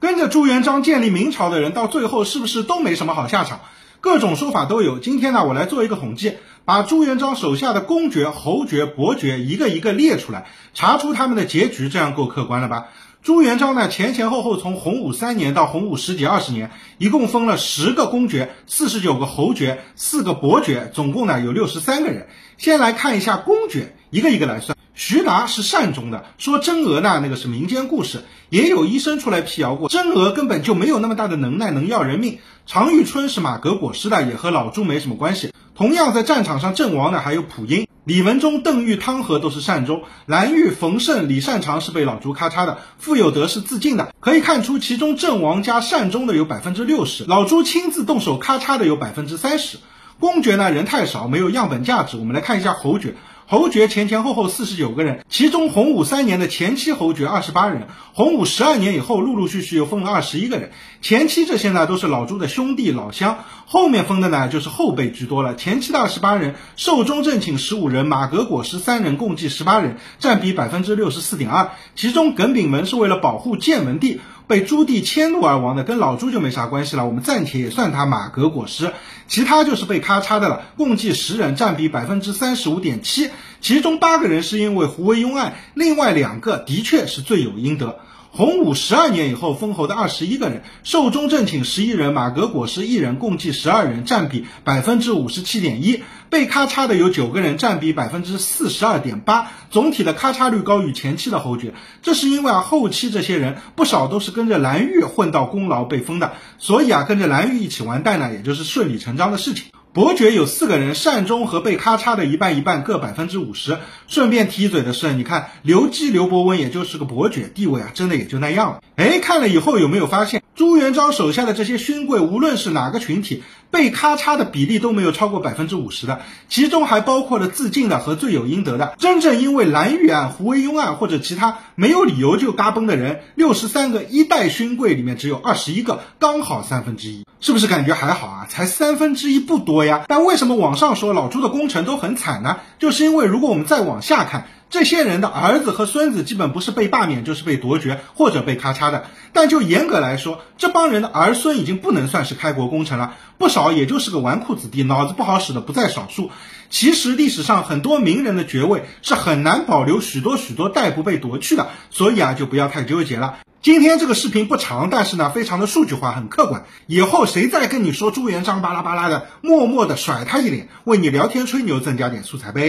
跟着朱元璋建立明朝的人，到最后是不是都没什么好下场？各种说法都有。今天呢，我来做一个统计，把朱元璋手下的公爵、侯爵、伯爵一个一个列出来，查出他们的结局，这样够客观了吧？朱元璋呢，前前后后从洪武三年到洪武十几二十年，一共封了十个公爵、四十九个侯爵、四个伯爵，总共呢有六十三个人。先来看一下公爵，一个一个来算。徐达是善终的，说真娥呢，那个是民间故事，也有医生出来辟谣过，真娥根本就没有那么大的能耐能要人命。常遇春是马革裹尸的，也和老朱没什么关系。同样在战场上阵亡的还有溥英、李文忠、邓玉、汤和都是善终，蓝玉、冯胜、李善长是被老朱咔嚓的，傅有德是自尽的。可以看出，其中阵亡加善终的有百分之六十，老朱亲自动手咔嚓的有百分之三十。公爵呢人太少，没有样本价值。我们来看一下侯爵。侯爵前前后后四十九个人，其中洪武三年的前期侯爵二十八人，洪武十二年以后陆陆续续又封了二十一个人。前期这些呢都是老朱的兄弟老乡，后面封的呢就是后辈居多了。前期的二十八人，寿终正寝十五人，马革裹尸三人，共计十八人，占比百分之六十四点二。其中耿炳文是为了保护建文帝。被朱棣迁怒而亡的，跟老朱就没啥关系了。我们暂且也算他马革裹尸，其他就是被咔嚓的了。共计十人，占比百分之三十五点七。其中八个人是因为胡惟庸案，另外两个的确是罪有应得。洪武十二年以后封侯的二十一个人，寿终正寝十一人，马革裹尸一人，共计十二人，占比百分之五十七点一。被咔嚓的有九个人，占比百分之四十二点八。总体的咔嚓率高于前期的侯爵，这是因为啊，后期这些人不少都是跟着蓝玉混到功劳被封的，所以啊，跟着蓝玉一起完蛋呢，也就是顺理成章的事情。伯爵有四个人，善终和被咔嚓的一半一半，各百分之五十。顺便提一嘴的是，你看刘基、刘伯温，也就是个伯爵，地位啊，真的也就那样了。哎，看了以后有没有发现，朱元璋手下的这些勋贵，无论是哪个群体，被咔嚓的比例都没有超过百分之五十的，其中还包括了自尽的和罪有应得的。真正因为蓝玉案、胡惟庸案或者其他没有理由就嘎嘣的人，六十三个一代勋贵里面只有二十一个，刚好三分之一。是不是感觉还好啊？才三分之一不多呀。但为什么网上说老朱的功臣都很惨呢？就是因为如果我们再往下看，这些人的儿子和孙子基本不是被罢免，就是被夺爵或者被咔嚓的。但就严格来说，这帮人的儿孙已经不能算是开国功臣了，不少也就是个纨绔子弟，脑子不好使的不在少数。其实历史上很多名人的爵位是很难保留许多许多代不被夺去的，所以啊，就不要太纠结了。今天这个视频不长，但是呢，非常的数据化，很客观。以后谁再跟你说朱元璋巴拉巴拉的，默默的甩他一脸，为你聊天吹牛，增加点素材呗。